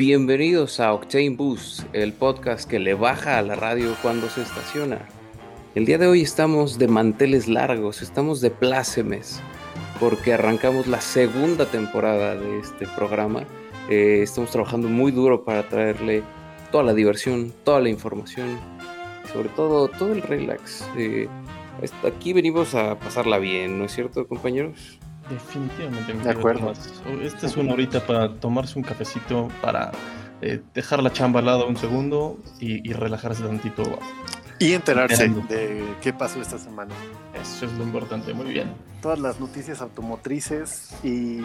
Bienvenidos a Octane Boost, el podcast que le baja a la radio cuando se estaciona. El día de hoy estamos de manteles largos, estamos de plácemes, porque arrancamos la segunda temporada de este programa. Eh, estamos trabajando muy duro para traerle toda la diversión, toda la información, sobre todo todo el relax. Eh, aquí venimos a pasarla bien, ¿no es cierto, compañeros? Definitivamente. De acuerdo. Esta es una horita para tomarse un cafecito, para eh, dejar la chamba al lado un segundo y, relajarse tantito. Y enterarse de qué pasó esta semana. Eso es lo importante, muy bien. Todas las noticias automotrices y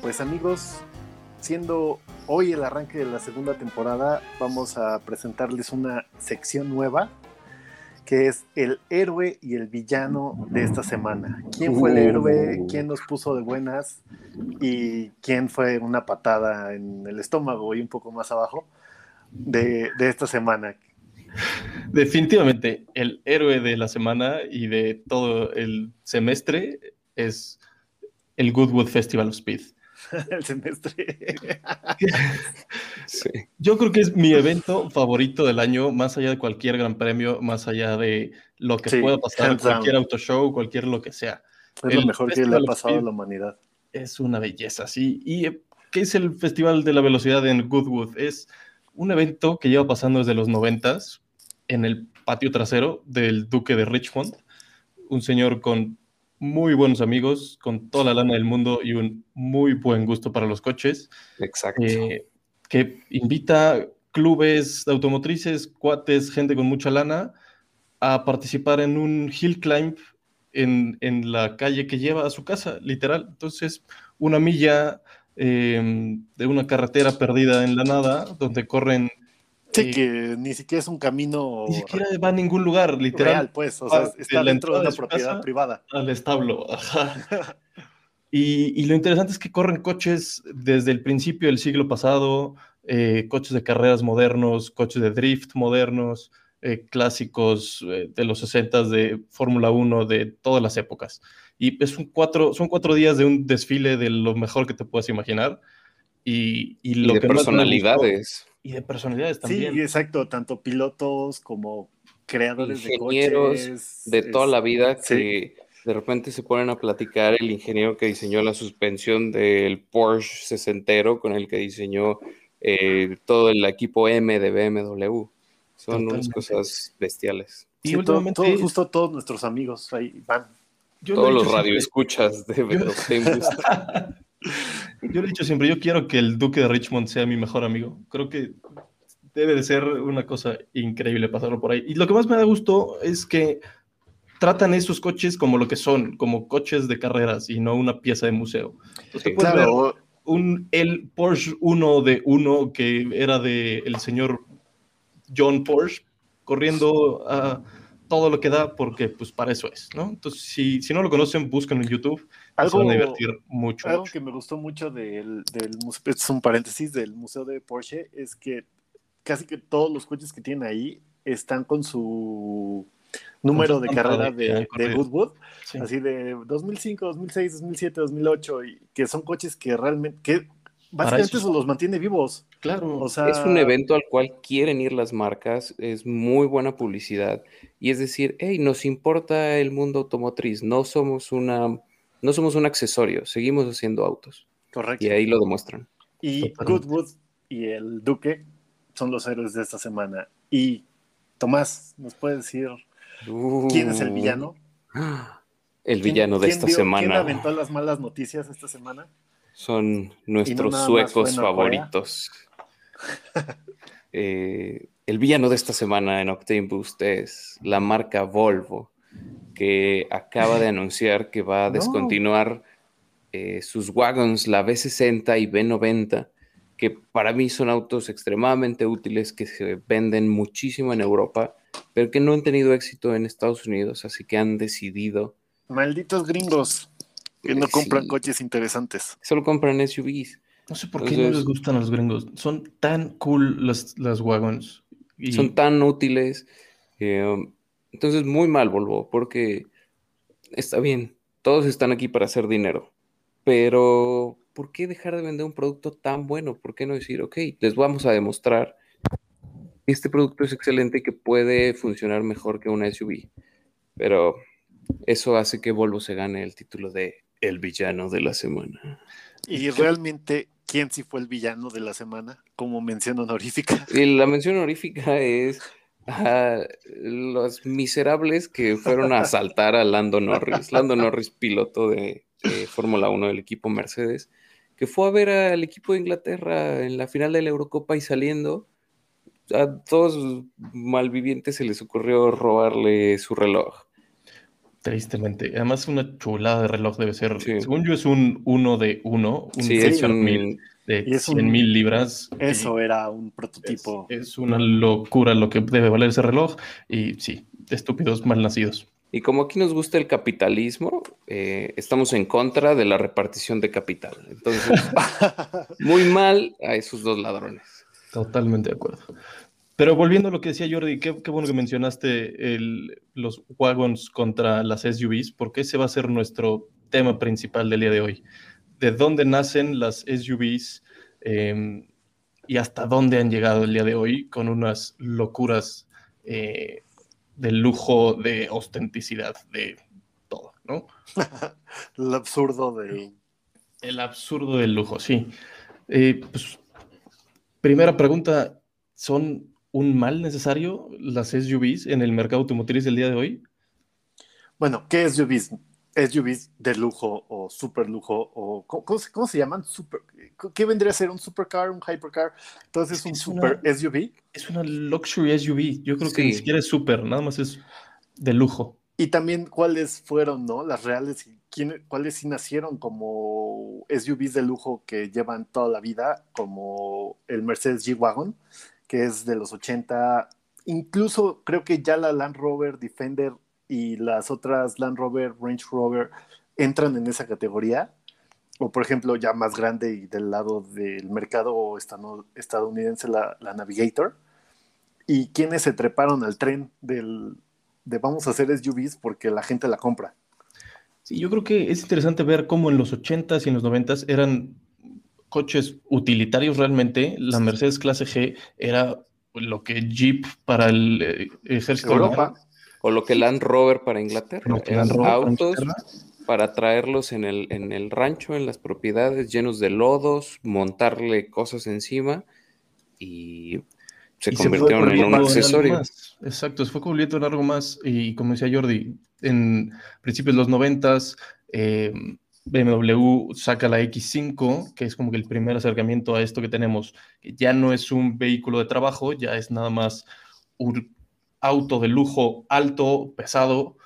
pues amigos, siendo hoy el arranque de la segunda temporada, vamos a presentarles una sección nueva que es el héroe y el villano de esta semana. ¿Quién fue el héroe? Uh. ¿Quién nos puso de buenas? ¿Y quién fue una patada en el estómago y un poco más abajo de, esta semana? Definitivamente, el héroe de la semana y de todo el semestre es el Goodwood Festival of Speed. el semestre. Yo creo que es mi evento favorito del año, más allá de cualquier gran premio, más allá de lo que pueda pasar en cualquier auto show, cualquier lo que sea. Es lo mejor que le ha pasado a la humanidad. Es una belleza, sí. ¿Y eh, qué es el Festival de la Velocidad en Goodwood? Es un evento que lleva pasando desde los noventas en el patio trasero del Duque de Richmond, un señor con muy buenos amigos, con toda la lana del mundo y un muy buen gusto para los coches. Exacto. Eh, que invita clubes de automotrices, cuates, gente con mucha lana a participar en un hill climb en, en la calle que lleva a su casa, literal. Entonces, una milla eh, de una carretera perdida en la nada, donde corren Sí, que ni siquiera es un camino. Ni siquiera va a ningún lugar, literal. Real, pues, o sea, está dentro de una propiedad privada. Al establo, ajá. y, y, lo interesante es que corren coches desde el principio del siglo pasado, eh, coches de carreras modernos, coches de drift modernos, eh, clásicos eh, de los 60 de Fórmula 1, de todas las épocas. Y es un cuatro, son cuatro días de un desfile de lo mejor que te puedas imaginar. Y, y lo de personalidades y de personalidades también. Sí, exacto, tanto pilotos como creadores de coches. De toda la vida que de repente se ponen a platicar el ingeniero que diseñó la suspensión del Porsche sesentero con el que diseñó eh, todo el equipo M de BMW. Son unas cosas bestiales. Y últimamente, justo todos nuestros amigos ahí van. todos los radioescuchas de BMW. Yo le he dicho siempre, yo quiero que el Duque de Richmond sea mi mejor amigo. Creo que debe de ser una cosa increíble pasarlo por ahí. Y lo que más me da gusto es que tratan esos coches como lo que son, como coches de carreras y no una pieza de museo. Entonces, claro. un, el Porsche 1 de 1 que era de el señor John Porsche corriendo a todo lo que da porque pues para eso es, ¿no? Entonces, si, si no lo conocen, buscan en YouTube algo, van a divertir mucho. Algo que me gustó mucho del, del museo, es un paréntesis, del museo de Porsche, es que casi que todos los coches que tienen ahí están con su número de carrera de, de Goodwood, así de 2005, 2006, 2007, 2008, y que son coches que realmente, que básicamente eso los mantiene vivos. Claro. O sea, es un evento al cual quieren ir las marcas, es muy buena publicidad, y es decir, hey, nos importa el mundo automotriz, no somos una no somos un accesorio, seguimos haciendo autos. Correcto. Y ahí lo demuestran. Y Goodwood y el Duque son los héroes de esta semana. Y Tomás, ¿nos puede decir quién es el villano? El villano de esta semana. ¿Quién aventó las malas noticias esta semana? Son nuestros suecos favoritos. Eh, el villano de esta semana en Octane Boost es la marca Volvo que acaba de anunciar que va a descontinuar eh, sus wagons, la B60 y B90, que para mí son autos extremadamente útiles que se venden muchísimo en Europa, pero que no han tenido éxito en Estados Unidos, así que han decidido... Malditos gringos, que no compran coches interesantes. Solo compran SUVs. No sé por qué no les gustan a los gringos. Son tan cool las, las wagons. Son tan útiles. Eh, entonces, muy mal, Volvo, porque está bien, todos están aquí para hacer dinero, pero ¿por qué dejar de vender un producto tan bueno? ¿Por qué no decir, ok, les vamos a demostrar que este producto es excelente y que puede funcionar mejor que una SUV? Pero eso hace que Volvo se gane el título de el villano de la semana. Y realmente, ¿quién sí fue el villano de la semana? Como mención honorífica. Y la mención honorífica es a los miserables que fueron a asaltar a Lando Norris. Lando Norris, piloto de, Fórmula 1 del equipo Mercedes, que fue a ver al equipo de Inglaterra en la final de la Eurocopa y saliendo, a todos malvivientes se les ocurrió robarle su reloj. Tristemente. Además, una chulada de reloj debe ser. Según yo, es un uno de uno. Un sí, es un mil de 100 mil libras. Eso era un prototipo. Es, una locura lo que debe valer ese reloj. Y sí, estúpidos mal nacidos. Y como aquí nos gusta el capitalismo, eh, estamos en contra de la repartición de capital. Entonces, muy mal a esos dos ladrones. Totalmente de acuerdo. Pero volviendo a lo que decía Jordi, qué, bueno que mencionaste el, los wagons contra las SUVs, porque ese va a ser nuestro tema principal del día de hoy. ¿De dónde nacen las SUVs em, y hasta dónde han llegado el día de hoy con unas locuras eh, de lujo, de ostenticidad, de todo, ¿no? el absurdo de... El absurdo del lujo, sí. Eh, pues, primera pregunta, ¿son un mal necesario las SUVs en el mercado automotriz del día de hoy? Bueno, ¿qué SUVs? SUVs de lujo o super lujo o ¿cómo, se llaman? Super, ¿Qué vendría a ser un supercar, un hypercar? Entonces es un super SUV. Es una luxury SUV. Yo creo que ni siquiera es super, nada más es de lujo. Y también cuáles fueron, ¿no? Las reales y quién, cuáles sí nacieron como SUVs de lujo que llevan toda la vida, como el Mercedes G-Wagon que es de los 80. Incluso creo que ya la Land Rover Defender y las otras Land Rover Range Rover entran en esa categoría. O por ejemplo, ya más grande y del lado del mercado estadounidense, la, Navigator. Y quienes se treparon al tren del, de vamos a hacer SUVs porque la gente la compra. Sí, yo creo que es interesante ver cómo en los 80s y en los 90s eran coches utilitarios realmente, la Mercedes clase G era lo que Jeep para el eh, ejército Europa o lo que Land Rover para Inglaterra, autos para, traerlos en el, en el rancho, en las propiedades llenos de lodos, montarle cosas encima y se convirtieron en un accesorio. Exacto, se fue convirtiendo en algo más. Y como decía Jordi, en principios de los noventas, eh, BMW saca la X5, que es como que el primer acercamiento a esto que tenemos, que ya no es un vehículo de trabajo, ya es nada más un auto de lujo alto, pesado,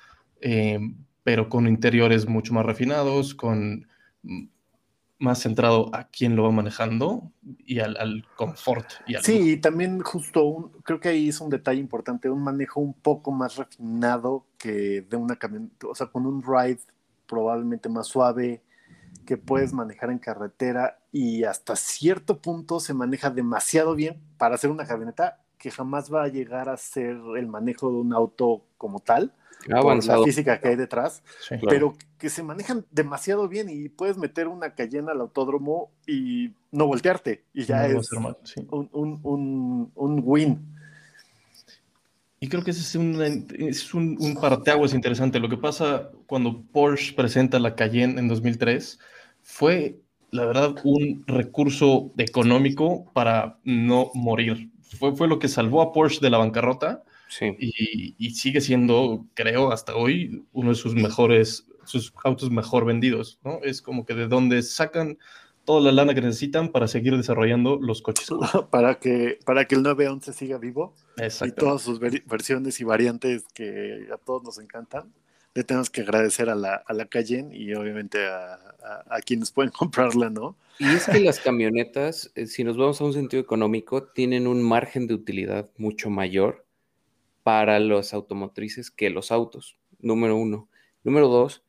eh, pero con interiores mucho más refinados, con más centrado a quién lo va manejando y al, confort. Y sí, y también justo, creo que ahí es un detalle importante, un manejo un poco más refinado que de una camioneta, o sea, con un ride probablemente más suave, que puedes manejar en carretera y hasta cierto punto se maneja demasiado bien para hacer una camioneta que jamás va a llegar a ser el manejo de un auto como tal, por la física que hay detrás, pero que se manejan demasiado bien y puedes meter una cayena al autódromo y no voltearte y ya es un, un, un win. Y creo que ese es un, es un, un parteaguas interesante. Lo que pasa cuando Porsche presenta la Cayenne en 2003 fue, la verdad, un recurso económico para no morir. Fue, fue lo que salvó a Porsche de la bancarrota y, y, sigue siendo, creo, hasta hoy, uno de sus mejores, sus autos mejor vendidos. ¿no? Es como que de donde sacan toda la lana que necesitan para seguir desarrollando los coches. para, que, para que el 911 siga vivo y todas sus versiones y variantes que a todos nos encantan. Le tenemos que agradecer a la, a la Cayenne y obviamente a, a, quienes pueden comprarla, ¿no? Y es que las camionetas, eh, si nos vamos a un sentido económico, tienen un margen de utilidad mucho mayor para los automotrices que los autos, número uno. Número dos,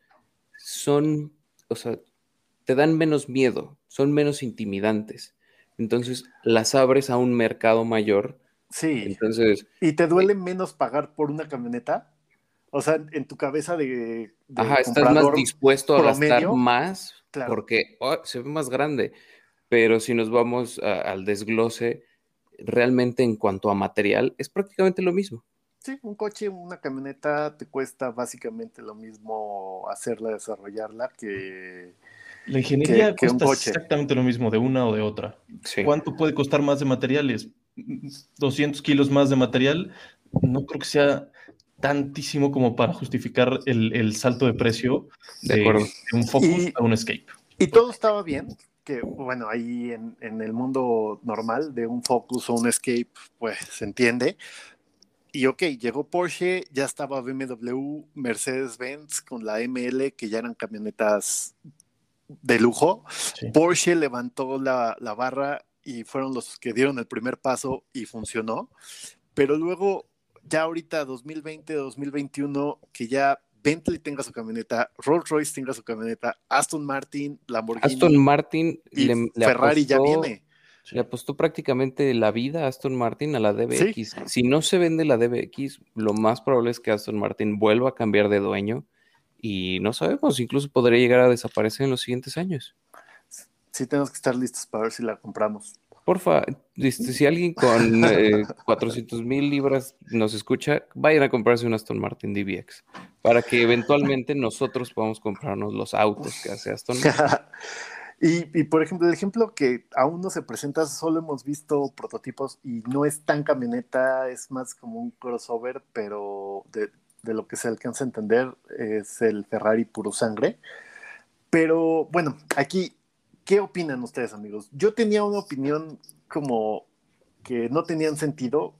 son, o sea, te dan menos miedo, son menos intimidantes. Entonces las abres a un mercado mayor. Sí. Entonces. ¿Y te duele menos pagar por una camioneta? O sea, en tu cabeza de. Ajá, estás más dispuesto a gastar más porque oh, se ve más grande. Pero si nos vamos al desglose, realmente en cuanto a material, es prácticamente lo mismo. Sí, un coche, una camioneta te cuesta básicamente lo mismo hacerla, desarrollarla que... La ingeniería cuesta exactamente lo mismo de una o de otra. ¿Cuánto puede costar más de materiales? 200 kilos más de material, no creo que sea tantísimo como para justificar el, salto de precio de, un Focus a un Escape. Y todo estaba bien, que bueno, ahí en, en, el mundo normal de un Focus o un Escape, pues se entiende, y ok, llegó Porsche, ya estaba BMW, Mercedes-Benz con la ML, que ya eran camionetas de lujo. Porsche levantó la, barra y fueron los que dieron el primer paso y funcionó. Pero luego, ya ahorita 2020, 2021, que ya Bentley tenga su camioneta, Rolls Royce tenga su camioneta, Aston Martin, Lamborghini. Aston Martin y Ferrari ya viene. Le apostó prácticamente la vida a Aston Martin a la DBX. Si no se vende la DBX, lo más probable es que Aston Martin vuelva a cambiar de dueño y no sabemos, incluso podría llegar a desaparecer en los siguientes años. Sí, tenemos que estar listos para ver si la compramos. Porfa, este, si alguien con 400 eh, mil libras nos escucha, vayan a comprarse un Aston Martin DBX para que eventualmente nosotros podamos comprarnos los autos que hace Aston Martin. Y, por ejemplo, el ejemplo que aún no se presenta, solo hemos visto prototipos y no es tan camioneta, es más como un crossover, pero de, lo que se alcanza a entender es el Ferrari puro sangre. Pero bueno, aquí, ¿qué opinan ustedes, amigos? Yo tenía una opinión como que no tenían sentido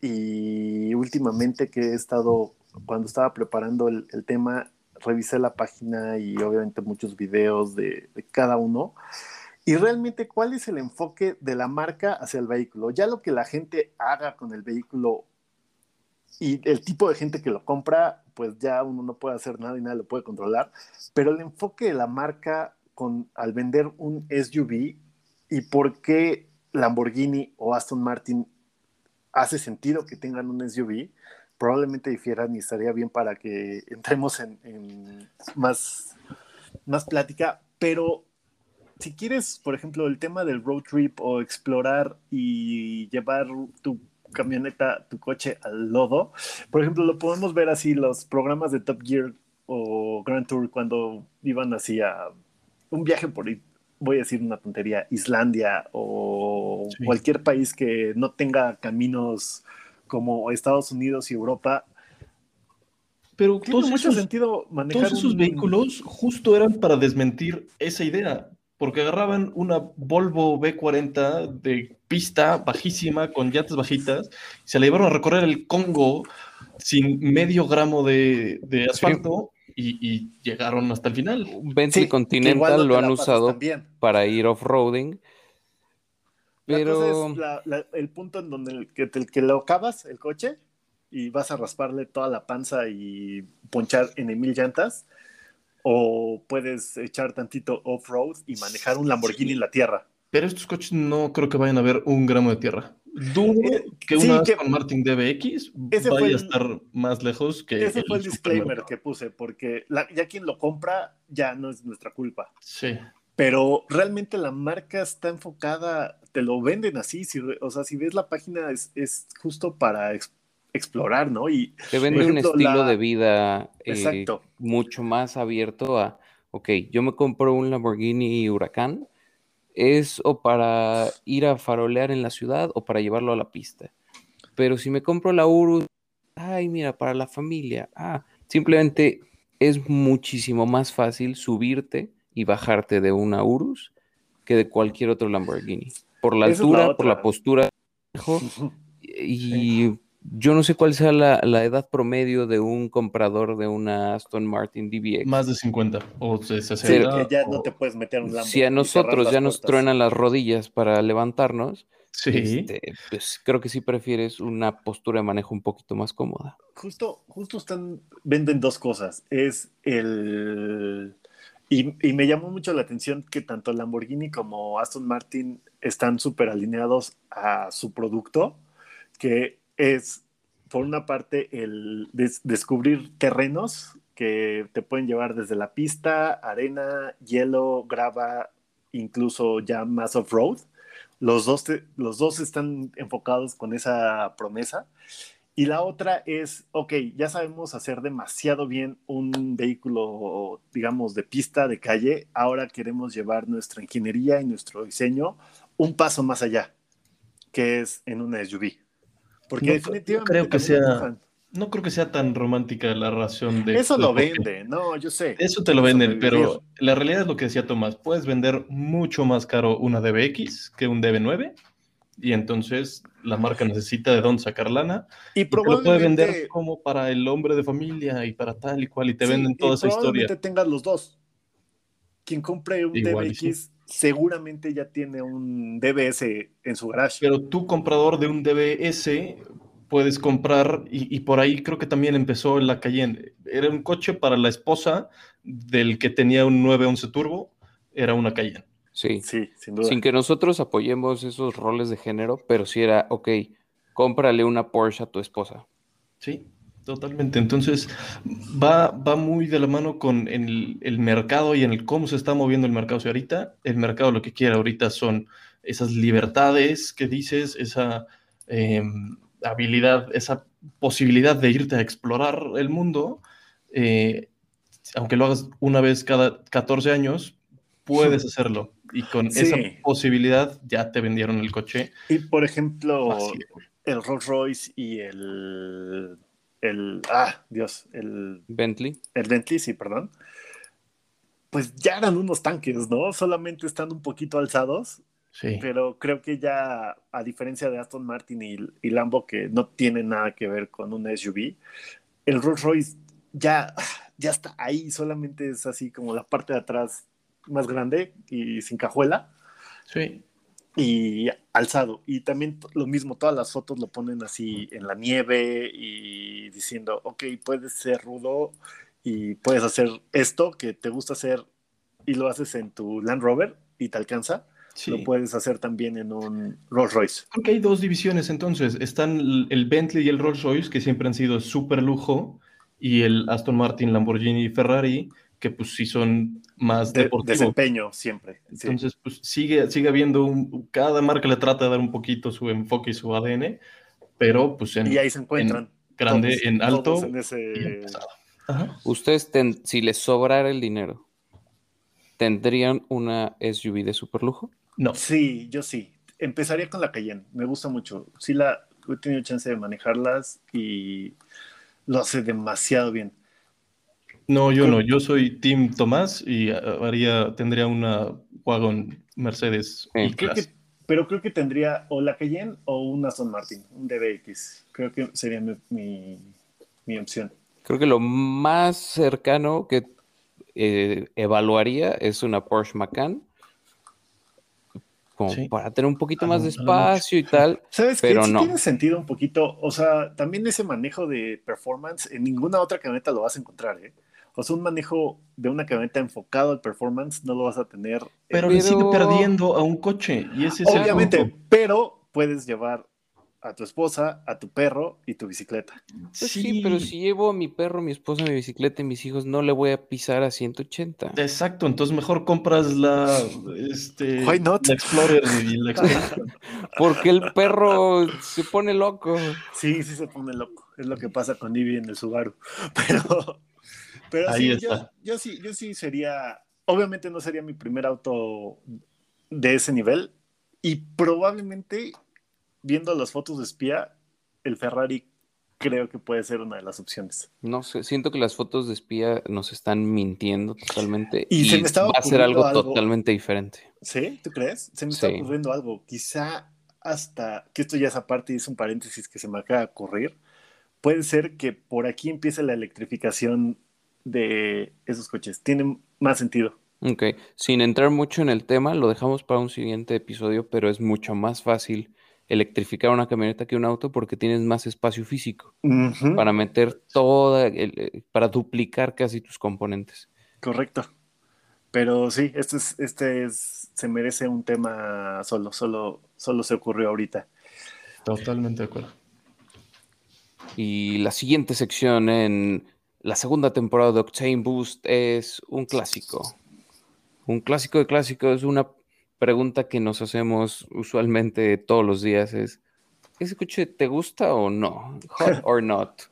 y últimamente que he estado, cuando estaba preparando el, el tema, revisé la página y obviamente muchos videos de, cada uno. Y realmente, ¿cuál es el enfoque de la marca hacia el vehículo? Ya lo que la gente haga con el vehículo y el tipo de gente que lo compra, pues ya uno no puede hacer nada y nadie lo puede controlar. Pero el enfoque de la marca con, al vender un SUV y por qué Lamborghini o Aston Martin hace sentido que tengan un SUV, probablemente difieran y estaría bien para que entremos en, más, más plática, pero si quieres, por ejemplo, el tema del road trip o explorar y llevar tu camioneta, tu coche al lodo, por ejemplo, lo podemos ver así los programas de Top Gear o Grand Tour cuando iban así un viaje por, voy a decir una tontería, Islandia o cualquier país que no tenga caminos como Estados Unidos y Europa. Pero tiene mucho sentido manejar todos esos vehículos justo eran para desmentir esa idea, porque agarraban una Volvo B40 de pista bajísima con llantas bajitas, se la llevaron a recorrer el Congo sin medio gramo de, asfalto. Y, llegaron hasta el final. Bentley Continental lo han usado para ir off-roading pero... el punto en donde el que, el que lo acabas, el coche, y vas a rasparle toda la panza y ponchar en mil llantas, o puedes echar tantito off-road y manejar un Lamborghini en la tierra. Pero estos coches no creo que vayan a ver un gramo de tierra. Dudo eh, que una con Martin DBX vaya a estar más lejos que. Ese fue el disclaimer que puse, porque ya quien lo compra ya no es nuestra culpa. Sí. Pero realmente la marca está enfocada te lo venden así, o sea, si ves la página es, justo para explorar, ¿no? Y te vende un estilo de vida eh, mucho más abierto a, ok, yo me compro un Lamborghini Huracán, es o para ir a farolear en la ciudad o para llevarlo a la pista. Pero si me compro la Urus, ay, mira, para la familia, ah, simplemente es muchísimo más fácil subirte y bajarte de una Urus que de cualquier otro Lamborghini por la altura, por la postura. Y yo no sé cuál sea la, edad promedio de un comprador de una Aston Martin DBX. Más de 50 o 60. ya no te puedes meter un Si a nosotros ya nos truenan las rodillas para levantarnos, este, pues creo que sí prefieres una postura de manejo un poquito más cómoda. Justo, justo están, venden dos cosas. Es el y, me llamó mucho la atención que tanto Lamborghini como Aston Martin están súper alineados a su producto, que es, por una parte, el descubrir terrenos que te pueden llevar desde la pista, arena, hielo, grava, incluso ya más off-road. Los dos, los dos están enfocados con esa promesa. Y la otra es, ok, ya sabemos hacer demasiado bien un vehículo, digamos, de pista, de calle. Ahora queremos llevar nuestra ingeniería y nuestro diseño un paso más allá, que es en una SUV. Porque definitivamente creo que sea, no creo que sea tan romántica la razón de... Eso lo vende, no, yo sé. Eso te lo venden, pero la realidad es lo que decía Tomás, puedes vender mucho más caro una DBX que un DB9 y entonces la marca necesita de dónde sacar lana y, probablemente, lo puede vender como para el hombre de familia y para tal y cual y te venden toda esa historia. Probablemente tengas los dos. Quien compre un DBX seguramente ya tiene un DBS en su garage. Pero tú comprador de un DBS puedes comprar, y, por ahí creo que también empezó en la Cayenne. Era un coche para la esposa del que tenía un 911 Turbo, era una Cayenne. Sí, sí, sin duda. Sin que nosotros apoyemos esos roles de género, pero si era, ok, cómprale una Porsche a tu esposa. Sí, totalmente. Entonces, va, va muy de la mano con el, el, mercado y en el cómo se está moviendo el mercado. O ahorita el mercado lo que quiere ahorita son esas libertades que dices, esa... Em, habilidad, esa posibilidad de irte a explorar el mundo, eh, aunque lo hagas una vez cada 14 años, puedes hacerlo. Y con esa posibilidad ya te vendieron el coche. Y por ejemplo, el Rolls Royce y el, el. Ah, Dios, el. Bentley. El Bentley, sí, perdón. Pues ya eran unos tanques, ¿no? Solamente están un poquito alzados pero creo que ya, a diferencia de Aston Martin y, Lambo, que no tiene nada que ver con un SUV, el Rolls Royce ya, ya está ahí, solamente es así como la parte de atrás más grande y sin cajuela. Sí. Y alzado. Y también lo mismo, todas las fotos lo ponen así en la nieve y diciendo, ok, puedes ser rudo y puedes hacer esto que te gusta hacer y lo haces en tu Land Rover y te alcanza lo puedes hacer también en un Rolls Royce. Porque hay dos divisiones entonces. Están el Bentley y el Rolls Royce, que siempre han sido súper lujo, y el Aston Martin, Lamborghini y Ferrari, que pues sí son más de, desempeño siempre. Entonces, pues sigue, sigue habiendo un, cada marca le trata de dar un poquito su enfoque y su ADN, pero pues en, y ahí se encuentran. grande, en alto. Ustedes, si les sobrara el dinero, ¿tendrían una SUV de super lujo? No. Sí, yo sí. Empezaría con la Cayenne. Me gusta mucho. Sí, la, he tenido chance de manejarlas y lo hace demasiado bien. No, yo no. Yo soy Tim Tomás y haría, tendría una wagon Mercedes. pero creo que tendría o la Cayenne o un Aston Martin, un DBX. Creo que sería mi, mi opción. Creo que lo más cercano que eh, evaluaría es una Porsche Macan para tener un poquito más de espacio y tal. ¿Sabes pero no. tiene sentido un poquito, o sea, también ese manejo de performance en ninguna otra camioneta lo vas a encontrar, ¿eh? O sea, un manejo de una camioneta enfocado al performance no lo vas a tener. Pero, le sigue perdiendo a un coche. Y ese es Obviamente, pero puedes llevar a tu esposa, a tu perro y tu bicicleta. Pues sí. pero si llevo a mi perro, mi esposa, mi bicicleta y mis hijos, no le voy a pisar a 180. Exacto, entonces mejor compras la, este, Explorer y la Porque el perro se pone loco. Sí, sí se pone loco. Es lo que pasa con Ivy en el Subaru. Pero, pero sí, yo, sí, yo sí sería, obviamente no sería mi primer auto de ese nivel y probablemente viendo las fotos de espía, el Ferrari creo que puede ser una de las opciones. No sé, siento que las fotos de espía nos están mintiendo totalmente y, se me estaba va a ser algo, totalmente diferente. ¿Sí? ¿Tú crees? Se me está ocurriendo algo. Quizá hasta, que esto ya es aparte y es un paréntesis que se me acaba de ocurrir, puede ser que por aquí empiece la electrificación de esos coches. Tiene más sentido. Ok, sin entrar mucho en el tema, lo dejamos para un siguiente episodio, pero es mucho más fácil electrificar una camioneta que un auto porque tienes más espacio físico para meter toda, eh, para duplicar casi tus componentes. Correcto. Pero sí, este es, este es, se merece un tema solo, solo, solo se ocurrió ahorita. Totalmente de acuerdo. Y la siguiente sección en la segunda temporada de Octane Boost es un clásico. Un clásico de clásicos es una pregunta que nos hacemos usualmente todos los días es, ¿ese coche te gusta o no? Hot or not?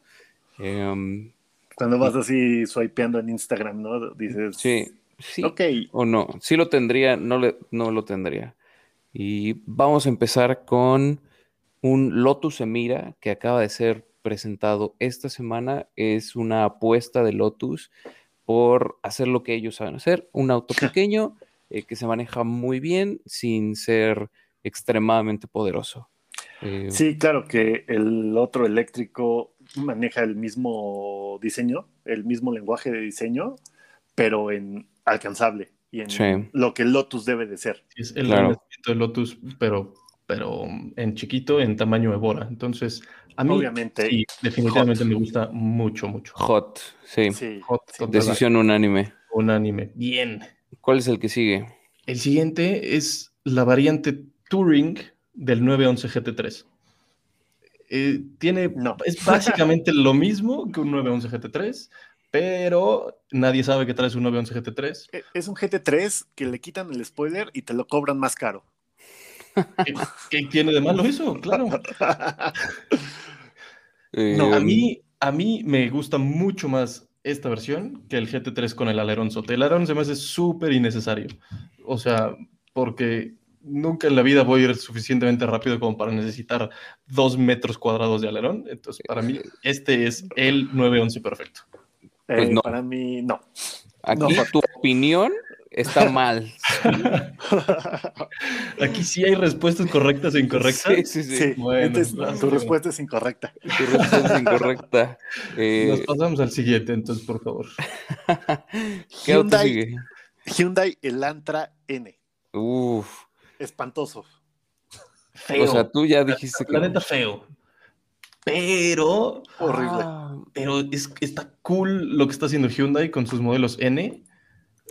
Em, Cuando vas así swipeando en Instagram, ¿no? Dices... Sí, sí Ok. o no. Sí lo tendría, no, le- no lo tendría. Y vamos a empezar con un Lotus Emira que acaba de ser presentado esta semana. Es una apuesta de Lotus por hacer lo que ellos saben hacer, un auto pequeño eh, que se maneja muy bien sin ser extremadamente poderoso. Eh, Sí, claro que el otro eléctrico maneja el mismo diseño, el mismo lenguaje de diseño, pero en alcanzable y en Sí. lo que el Lotus debe de ser. Es el Claro. de Lotus, pero, pero en chiquito, en tamaño Evora. Entonces, a mí Obviamente. sí, definitivamente me gusta mucho, mucho. hot, sí. Sí, Hot. Decisión unánime. Unánime. Bien. ¿Cuál es el que sigue? El siguiente es la variante Touring del 911 GT3. Eh, tiene, No. es básicamente lo mismo que un 911 GT3, pero nadie sabe que traes un 911 GT3. E- Es un GT3 que le quitan el spoiler y te lo cobran más caro. ¿Qué, qué tiene de malo eso? Claro. No, A mí, a mí me gusta mucho más esta versión que el GT3 con el alerón sote. El alerón se me hace súper innecesario. O sea, porque nunca en la vida voy a ir suficientemente rápido como para necesitar dos metros cuadrados de alerón. Entonces, para mí, este es el 911 perfecto. Pues Eh, no. Para mí, no. Aquí No. tu opinión está mal. Aquí sí hay respuestas correctas e incorrectas. Sí, sí, sí. Sí, Bueno, entonces gracias. tu respuesta es incorrecta. Tu respuesta es incorrecta. Eh, Nos pasamos al siguiente, entonces, por favor. ¿Qué Hyundai. sigue? Hyundai Elantra N. Uf. Espantoso. Feo. O sea, tú ya dijiste que. la neta, feo. Pero Horrible. Ah, Pero es, está cool lo que está haciendo Hyundai con sus modelos N.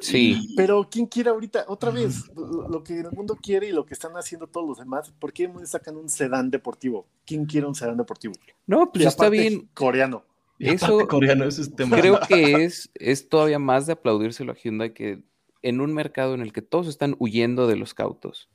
sí. Pero ¿quién quiere ahorita? Otra vez, lo, que el mundo quiere y lo que están haciendo todos los demás, ¿por qué no sacan un sedán deportivo? ¿Quién quiere un sedán deportivo? No, pues Y está bien. Coreano. Y Eso- coreano, es tema. Creo que es, es todavía más de aplaudírselo a Hyundai que en un mercado en el que todos están huyendo de los cautos.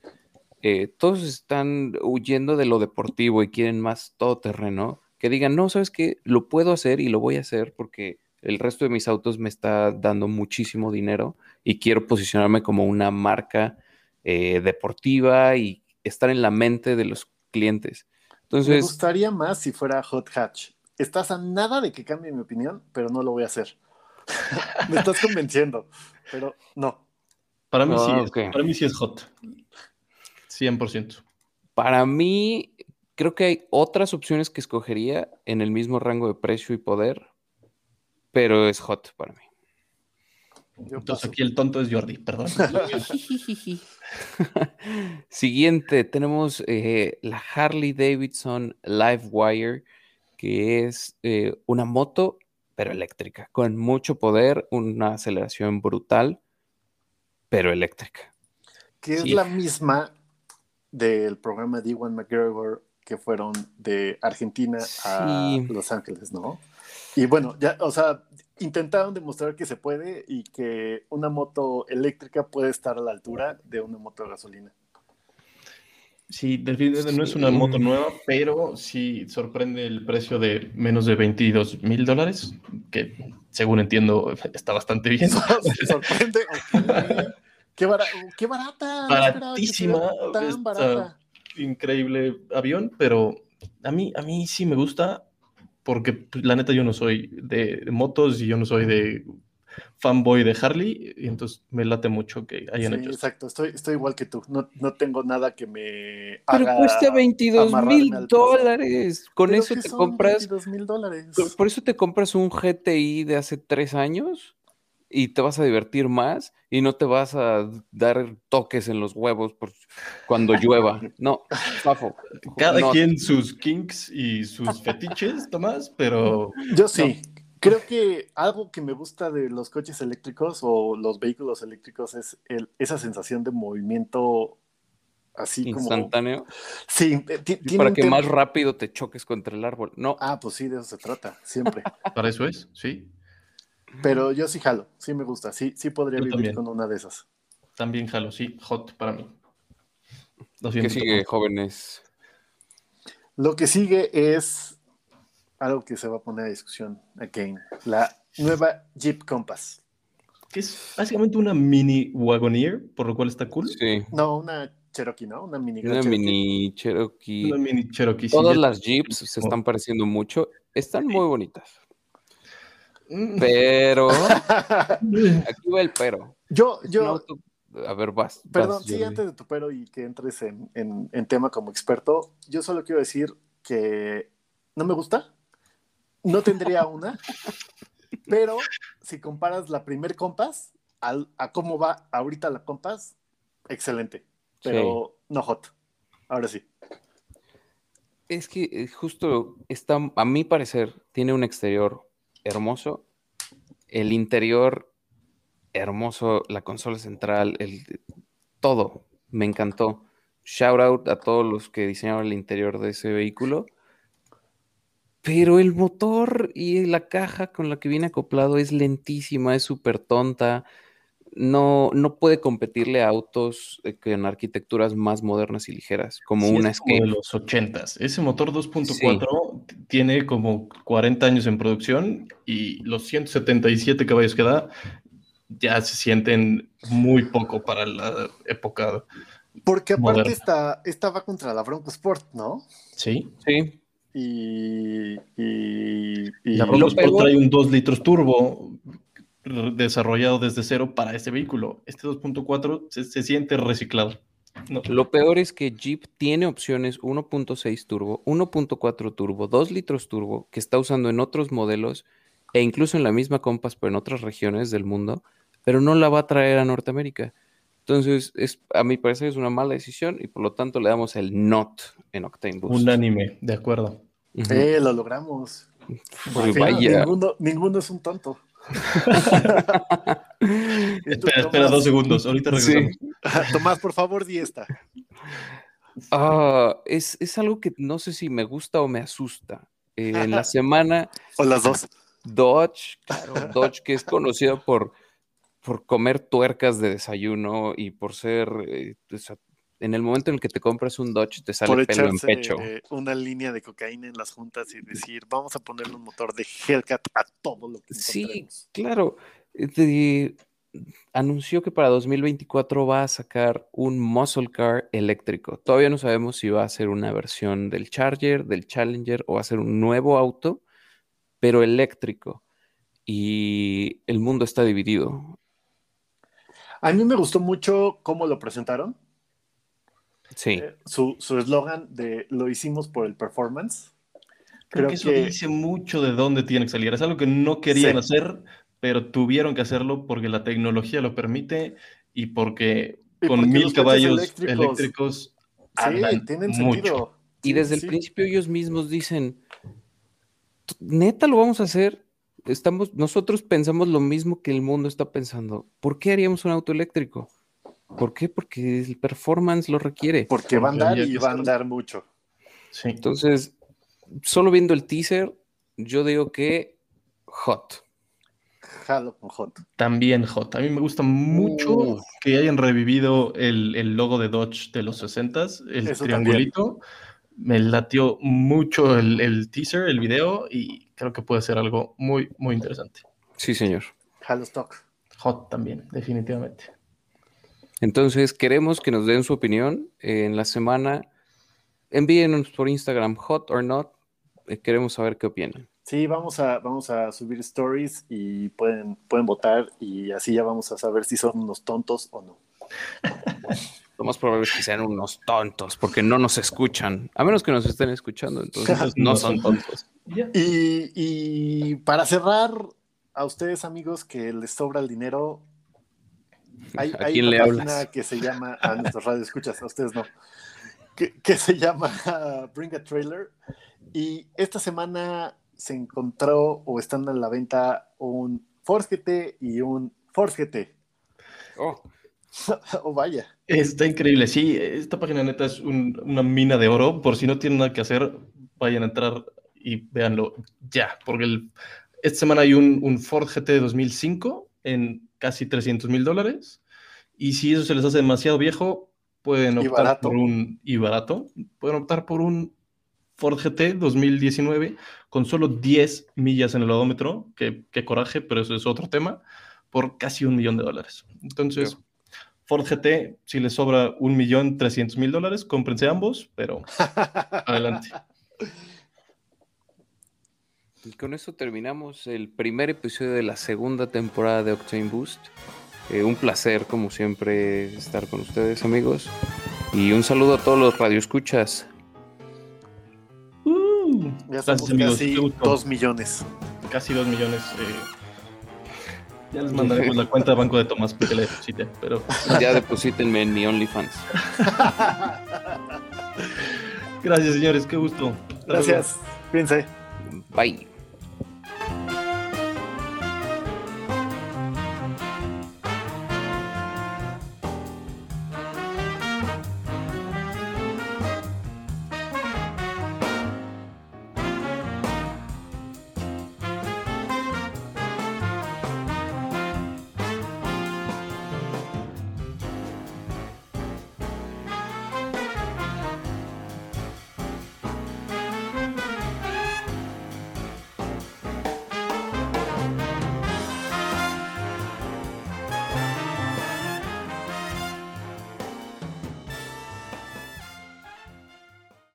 eh, todos están huyendo de lo deportivo y quieren más todoterreno. Que digan, no, sabes qué, lo puedo hacer y lo voy a hacer porque el resto de mis autos me está dando muchísimo dinero y quiero posicionarme como una marca eh, deportiva y estar en la mente de los clientes. Me Entonces, gustaría más si fuera Hot Hatch. Estás a nada de que cambie mi opinión, pero no lo voy a hacer. Me estás convenciendo, pero no. Para mí, sí Ah, es, para mí sí es hot. 100%. Para mí, creo que hay otras opciones que escogería en el mismo rango de precio y poder, pero es hot para mí. Entonces aquí el tonto es Jordi, perdón. Siguiente, tenemos eh, la Harley Davidson Livewire, que es eh, una moto, pero eléctrica, con mucho poder, una aceleración brutal, pero eléctrica. que es Sí. la misma del programa de Iwan McGregor que fueron de Argentina a. Los Ángeles, ¿no? Y bueno, ya, o sea, intentaron demostrar que se puede y que una moto eléctrica puede estar a la altura de una moto de gasolina. Sí, definitivamente no es una moto nueva, pero sí sorprende el precio de menos de 22 mil dólares, que según entiendo está bastante bien. Sorprende. ok. Qué, bara- qué barata. no Baratísima, Tan barata. Increíble avión, pero a mí, a mí sí me gusta porque pues, la neta yo no soy de, de motos y yo no soy de fanboy de Harley, y entonces me late mucho que hayan Sí, hecho exacto, estoy, estoy igual que tú. No, no tengo nada que me. Pero haga cuesta 22 amarrarme mil dólares. Con ¿Pero eso te son compras 22 mil dólares. Por, por eso te compras un GTI de hace tres años y te vas a divertir más y no te vas a dar toques en los huevos por cuando llueva. No, Fafo. Cada no. quien sus kinks y sus fetiches, Tomás, pero Yo sí. Creo que algo que me gusta de los coches eléctricos o los vehículos eléctricos es el- esa sensación de movimiento así como. Instantáneo. Sí, eh, para que más rápido te choques contra el árbol. No, Ah, pues sí, de eso se trata, siempre. para eso es, sí. Pero yo sí jalo, sí me gusta, sí, sí podría Yo vivir también. con una de esas. También jalo, sí, hot para mí. Lo ¿Qué sigue, jóvenes? Lo que sigue es algo que se va a poner a discusión aquí, la nueva Jeep Compass. Que es básicamente una mini Wagoneer, por lo cual está cool. Sí, No, una Cherokee, ¿no? Una mini. una Cherokee. mini Cherokee. Una mini Cherokee. Todas las Jeeps se están pareciendo mucho. Están muy bonitas. Pero, aquí va el pero. yo, yo, auto- A ver, vas. Perdón, vas, sí, antes de tu pero y que entres en, en- en tema como experto, yo solo quiero decir que no me gusta, no tendría una, pero si comparas la primer compás al- a cómo va ahorita la compás, excelente, pero no hot. Ahora sí. Es que eh, justo está, a mi parecer, tiene un exterior hermoso, el interior hermoso, la consola central, el, todo, me encantó. Shout out a todos los que diseñaron el interior de ese vehículo. Pero el motor y la caja con la que viene acoplado es lentísima, es súper tonta. No, no puede competirle a autos eh, con arquitecturas más modernas y ligeras, como Sí, una es como de los 80s. Ese motor 2.4 t- tiene como 40 años en producción y los 177 caballos que da ya se sienten muy poco para la época. Porque aparte Moderna. esta, esta va contra la Bronco Sport, ¿no? Sí. Sí, Y, y, y- La Bronco Sport trae un 2 litros turbo desarrollado desde cero para este vehículo. Este 2.4 se, se siente reciclado. No. Lo peor es que Jeep tiene opciones 1.6 turbo, 1.4 turbo, 2 litros turbo, que está usando en otros modelos e incluso en la misma Compass, pero en otras regiones del mundo, pero no la va a traer a Norteamérica. Entonces, es, a mi parecer es una mala decisión y por lo tanto le damos el not en Octane Boost. Unánime, de acuerdo. Eh, lo logramos. Pues vaya. Ninguno es un tonto. Espera, espera Tomás, dos segundos. Ahorita Sí. Tomás, por favor, di esta. Ah, es, es algo que no sé si me gusta o me asusta. Eh, en la semana O las dos. Dodge, claro, Dodge que es conocido por, por comer tuercas de desayuno y por ser, eh, o sea, en el momento en el que te compras un Dodge te sale Por pelo en echarse pecho. eh, una línea de cocaína en las juntas y decir, vamos a ponerle un motor de Hellcat a todo lo que Sí, claro. eh, de- anunció que para 2024 va a sacar un muscle car eléctrico. Todavía no sabemos si va a ser una versión del Charger, del Challenger o va a ser un nuevo auto, pero eléctrico. Y el mundo está dividido. A mí me gustó mucho cómo lo presentaron. Sí. Eh, su su eslogan de lo hicimos por el performance. Creo Creo que eso que- dice mucho de dónde tiene que salir. Es algo que no querían Sí. hacer, pero tuvieron que hacerlo porque la tecnología lo permite y porque Y con porque mil caballos eléctricos- eléctricos, Sí, tienen mucho. sentido. Y Sí, desde el principio ellos mismos dicen, "T- neta lo vamos a hacer. Estamos, nosotros pensamos lo mismo que el mundo está pensando. ¿Por qué haríamos un auto eléctrico? ¿Por qué? Porque el performance lo requiere. Porque va a andar y va a andar mucho. Sí. Entonces, solo viendo el teaser, yo digo que hot. Jalo con hot. También hot. A mí me gusta mucho Uf. que hayan revivido el, el logo de Dodge de los 60s, el Eso triangulito. Me latió mucho el, el teaser, el video, y creo que puede ser algo muy, muy interesante. Sí, señor. Halo stock. Hot también, definitivamente. Entonces, queremos que nos den su opinión eh, en la semana. Envíenos por Instagram, hot or not. Eh, queremos saber qué opinan. Sí, vamos a, vamos a subir stories y pueden, pueden votar y así ya vamos a saber si son unos tontos o no. Lo más probable es que sean unos tontos, porque no nos escuchan. A menos que nos estén escuchando, entonces no son tontos. Y, y para cerrar, a ustedes amigos que les sobra el dinero, hay, ¿A hay quién una le página hablas? que se llama, a nuestros radio escuchas, a ustedes no, que, que se llama Bring a Trailer. Y esta semana se encontró o están a la venta un Force GT y un Force GT. Oh, oh, vaya. Está increíble, sí, esta página neta es un- una mina de oro, por si no tienen nada que hacer, vayan a entrar y véanlo ya, porque el, esta semana hay un, un Ford GT de 2005 en casi 300 mil dólares. Y si eso se les hace demasiado viejo, pueden Y optar barato. por un y barato, pueden optar por un Ford GT 2019 con solo 10 millas en el odómetro, que, que coraje, pero eso es otro tema, por casi un millón de dólares. Entonces, Ford GT, si les sobra un millón trescientos mil dólares, cómprense ambos, pero adelante. Y con eso terminamos el primer episodio de la segunda temporada de Octane Boost. Eh, un placer, como siempre, estar con ustedes, amigos. Y un saludo a todos los radioescuchas. Uh, Ya gracias, somos amigos. casi dos millones. casi dos millones. eh, ya les mandaremos la cuenta de banco de Tomás para que le deposite, pero Ya deposítenme en mi OnlyFans. gracias, señores, qué gusto. Gracias. Cuídense. Bye.